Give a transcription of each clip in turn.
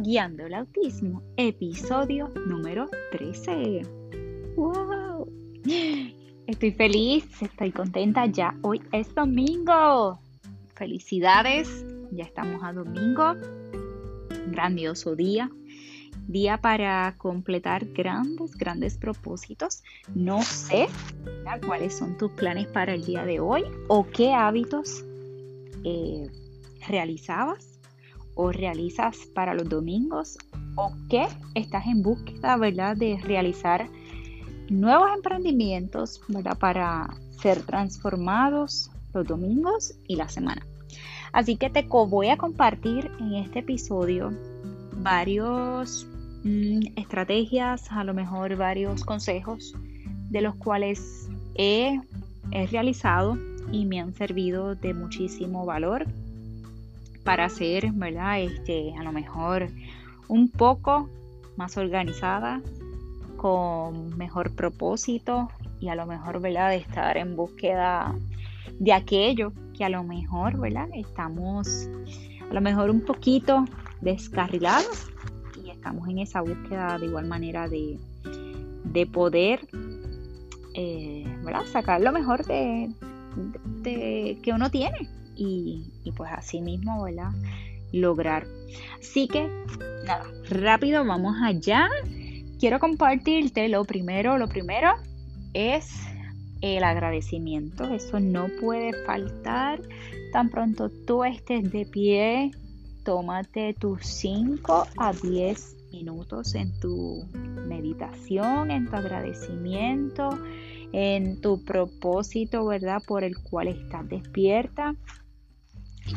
Guiando el Autismo, episodio número 13. ¡Wow! Estoy feliz, estoy contenta, ya hoy es domingo. Felicidades, ya estamos a domingo. Grandioso día. Día para completar grandes, grandes propósitos. No sé cuáles son tus planes para el día de hoy o qué hábitos eh, realizabas o realizas para los domingos o que estás en búsqueda, ¿verdad?, de realizar nuevos emprendimientos, ¿verdad?, para ser transformados los domingos y la semana. Así que te voy a compartir en este episodio varios mm, estrategias, a lo mejor varios consejos de los cuales he realizado y me han servido de muchísimo valor para ser, ¿verdad? Este, a lo mejor un poco más organizada, con mejor propósito y a lo mejor, ¿verdad? De estar en búsqueda de aquello que a lo mejor, ¿verdad? Estamos a lo mejor un poquito descarrilados y estamos en esa búsqueda de igual manera de, de poder, eh, ¿verdad? Sacar lo mejor de, de, que uno tiene y, pues así mismo, ¿verdad? Lograr. Así que, nada, rápido, vamos allá. Quiero compartirte lo primero, lo primero es el agradecimiento. Eso no puede faltar. Tan pronto tú estés de pie, tómate tus 5 a 10 minutos en tu meditación, en tu agradecimiento, en tu propósito, ¿verdad? Por el cual estás despierta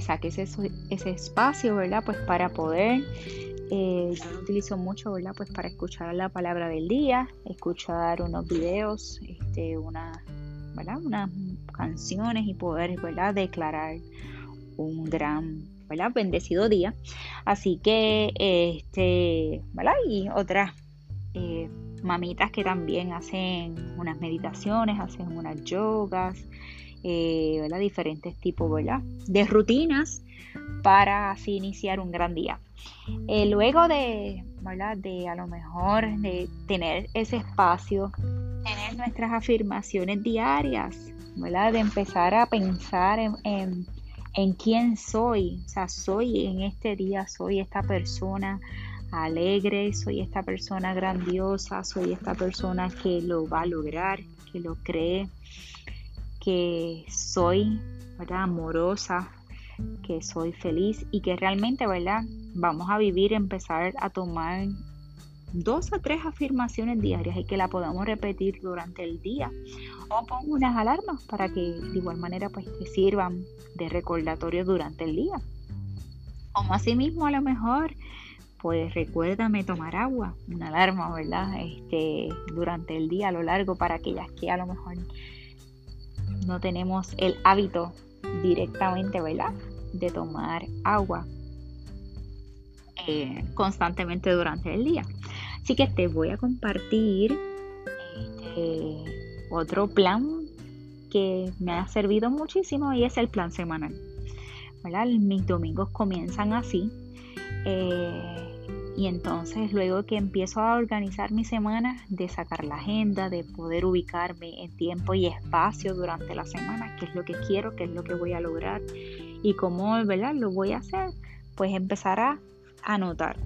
saques ese, ese espacio, ¿verdad? Pues para poder, eh, yo lo utilizo mucho, ¿verdad? Pues para escuchar la palabra del día, escuchar unos videos, este, una, ¿verdad? Unas canciones y poder, ¿verdad? Declarar un gran, ¿verdad? Bendecido día. Así que, este, ¿verdad? Y otras eh, mamitas que también hacen unas meditaciones, hacen unas yogas, eh, diferentes tipos de rutinas para así iniciar un gran día. Eh, luego de, de a lo mejor de tener ese espacio, tener nuestras afirmaciones diarias, de empezar a pensar en, en quién soy, o sea, soy en este día, soy esta persona alegre, soy esta persona grandiosa, soy esta persona que lo va a lograr, que lo cree, que soy amorosa, que soy feliz y que realmente ¿verdad? vamos a vivir, empezar a tomar dos o tres afirmaciones diarias y que la podamos repetir durante el día. O pongo unas alarmas para que de igual manera pues te sirvan de recordatorio durante el día. Como así mismo a lo mejor pues recuérdame tomar agua una alarma verdad este durante el día a lo largo para aquellas que a lo mejor no tenemos el hábito directamente, ¿verdad? De tomar agua eh, constantemente durante el día. Así que te voy a compartir este, otro plan que me ha servido muchísimo y es el plan semanal. Mis domingos comienzan así. Eh, y entonces luego que empiezo a organizar mi semana, de sacar la agenda, de poder ubicarme en tiempo y espacio durante la semana, qué es lo que quiero, qué es lo que voy a lograr y cómo ¿verdad? lo voy a hacer, pues empezar a anotar.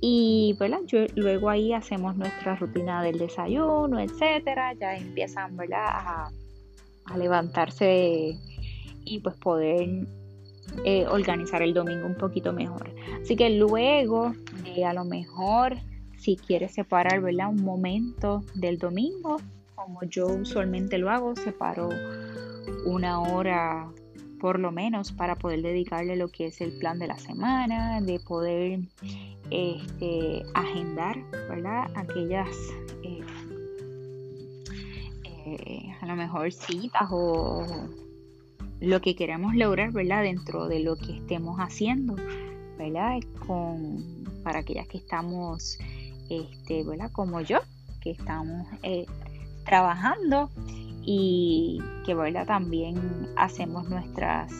Y. Yo, luego ahí hacemos nuestra rutina del desayuno, etcétera. Ya empiezan ¿verdad? A, a levantarse y pues poder eh, organizar el domingo un poquito mejor. Así que luego de a lo mejor si quieres separar ¿verdad? un momento del domingo, como yo usualmente lo hago, separo una hora por lo menos para poder dedicarle lo que es el plan de la semana, de poder este, agendar ¿verdad? aquellas eh, eh, a lo mejor citas o lo que queremos lograr, ¿verdad? Dentro de lo que estemos haciendo, ¿verdad? Con, para aquellas que estamos, este, ¿verdad? Como yo, que estamos eh, trabajando y que, ¿verdad? También hacemos nuestras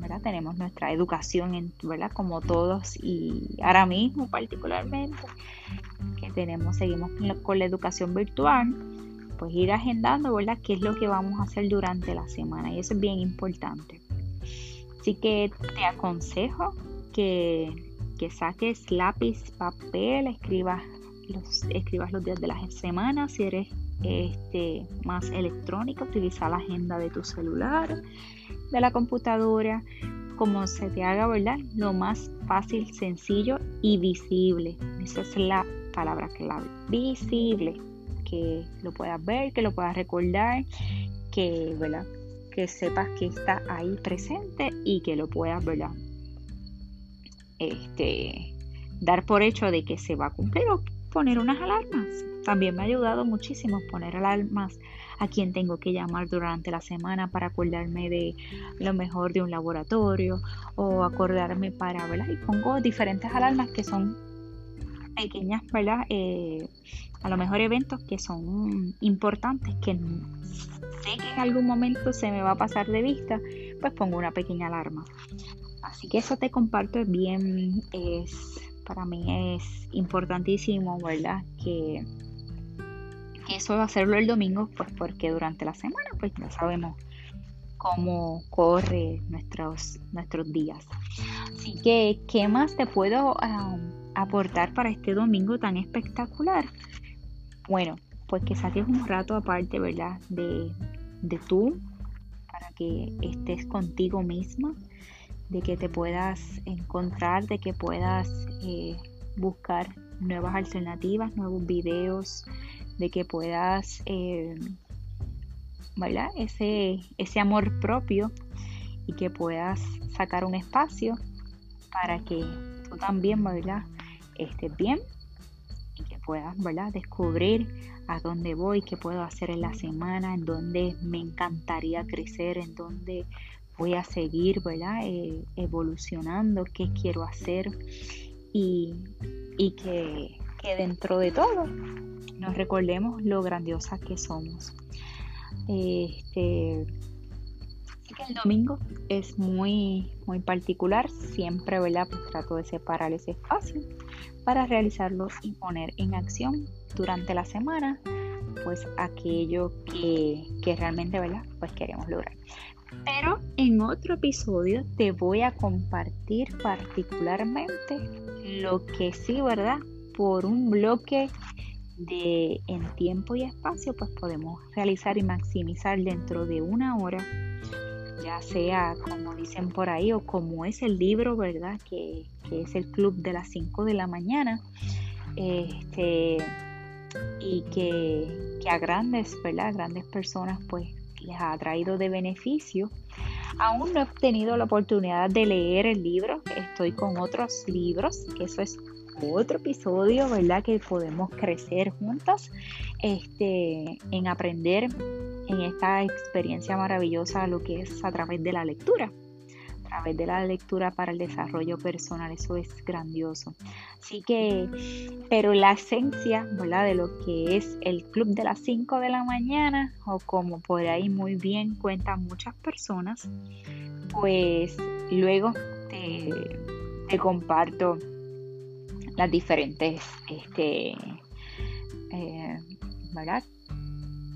¿verdad? Tenemos nuestra educación, ¿verdad? Como todos y ahora mismo particularmente, que tenemos, seguimos con la educación virtual, pues ir agendando, ¿verdad? ¿Qué es lo que vamos a hacer durante la semana? Y eso es bien importante. Así que te aconsejo que, que saques lápiz, papel, escribas los, escribas los días de la semana. Si eres este, más electrónica, utiliza la agenda de tu celular, de la computadora, como se te haga, ¿verdad? Lo más fácil, sencillo y visible. Esa es la palabra clave. Visible. Que lo puedas ver, que lo puedas recordar, que, ¿verdad? Que sepas que está ahí presente y que lo puedas, ¿verdad? Este, dar por hecho de que se va a cumplir o poner unas alarmas. También me ha ayudado muchísimo poner alarmas a quien tengo que llamar durante la semana para acordarme de lo mejor de un laboratorio o acordarme para, ¿verdad? Y pongo diferentes alarmas que son pequeñas, ¿verdad? Eh, a lo mejor eventos que son importantes, que sé que en algún momento se me va a pasar de vista, pues pongo una pequeña alarma. Así que eso te comparto bien, es para mí es importantísimo, ¿verdad? Que, eso de hacerlo el domingo, pues porque durante la semana, pues ya sabemos cómo corre nuestros, nuestros días. Así que, ¿qué más te puedo aportar para este domingo tan espectacular? Bueno, pues que saques un rato aparte, ¿verdad? De, de tú, para que estés contigo misma, de que te puedas encontrar, de que puedas eh, buscar nuevas alternativas, nuevos videos, de que puedas, eh, ¿verdad? Ese, ese amor propio y que puedas sacar un espacio para que tú también, ¿verdad? Estés bien y que puedas, ¿verdad? Descubrir a dónde voy, qué puedo hacer en la semana, en dónde me encantaría crecer, en dónde voy a seguir, ¿verdad? Eh, evolucionando, qué quiero hacer y, que, dentro de todo nos recordemos lo grandiosa que somos. Este, que el domingo es muy, muy particular, siempre, ¿verdad? Pues trato de separar ese espacio para realizarlo y poner en acción durante la semana, pues aquello que, que realmente, ¿verdad? Pues queremos lograr. Pero en otro episodio te voy a compartir particularmente lo que sí, ¿verdad? Por un bloque de en tiempo y espacio, pues podemos realizar y maximizar dentro de una hora, ya sea como dicen por ahí o como es el libro, ¿verdad? Que, es el club de las 5 de la mañana. Este, y que, que a grandes, ¿verdad? Grandes personas pues les ha traído de beneficio. Aún no he tenido la oportunidad de leer el libro, estoy con otros libros, que eso es otro episodio, ¿verdad? Que podemos crecer juntas este, en aprender en esta experiencia maravillosa lo que es a través de la lectura través de la lectura para el desarrollo personal. Eso es grandioso. Así que, pero la esencia, ¿verdad? De lo que es el club de las 5 de la mañana, o como por ahí muy bien cuentan muchas personas, pues luego te, comparto las diferentes, este, eh, ¿verdad?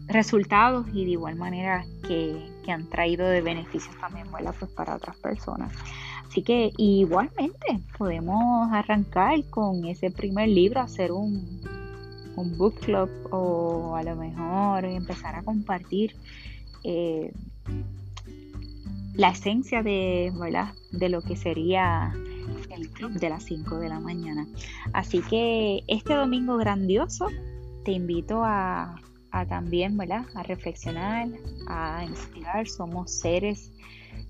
Resultados y de igual manera que, han traído de beneficios también pues para otras personas. Así que igualmente podemos arrancar con ese primer libro, hacer un, un book club o a lo mejor empezar a compartir eh, la esencia de, de lo que sería el club de las 5 de la mañana. Así que este domingo grandioso te invito a a también, ¿verdad? A reflexionar, a inspirar. Somos seres,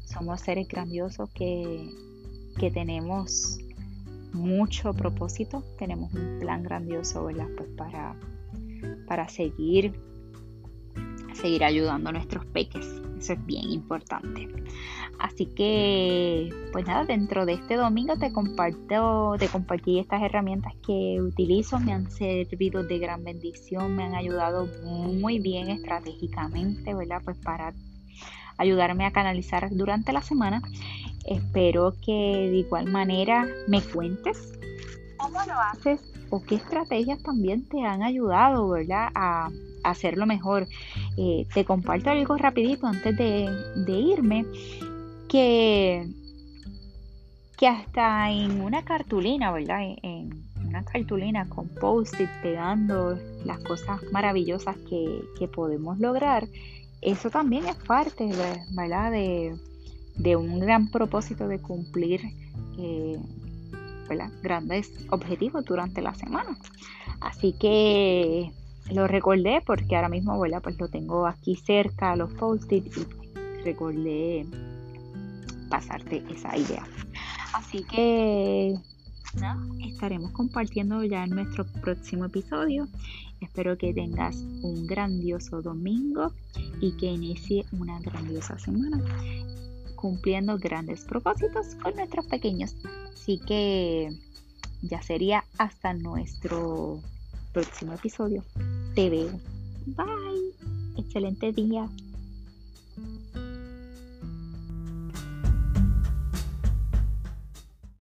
somos seres grandiosos que, que tenemos mucho propósito, tenemos un plan grandioso, ¿verdad? Pues para, para seguir, seguir ayudando a nuestros peques. Eso es bien importante. Así que, pues nada, dentro de este domingo te comparto, te compartí estas herramientas que utilizo, me han servido de gran bendición, me han ayudado muy bien estratégicamente, ¿verdad? Pues para ayudarme a canalizar durante la semana. Espero que de igual manera me cuentes cómo lo haces o qué estrategias también te han ayudado, ¿verdad? A, hacerlo mejor. Eh, te comparto algo rapidito antes de, irme, que, que hasta en una cartulina, ¿verdad? En, una cartulina con post-it pegando las cosas maravillosas que, que podemos lograr, eso también es parte, ¿verdad? De, de un gran propósito de cumplir eh, grandes objetivos durante la semana. Así que lo recordé porque ahora mismo pues lo tengo aquí cerca, los post-its, y recordé pasarte esa idea. Así que estaremos compartiendo ya en nuestro próximo episodio. Espero que tengas un grandioso domingo y que inicie una grandiosa semana cumpliendo grandes propósitos con nuestros pequeños. Así que ya sería hasta nuestro próximo episodio. Te veo. Bye. Excelente día.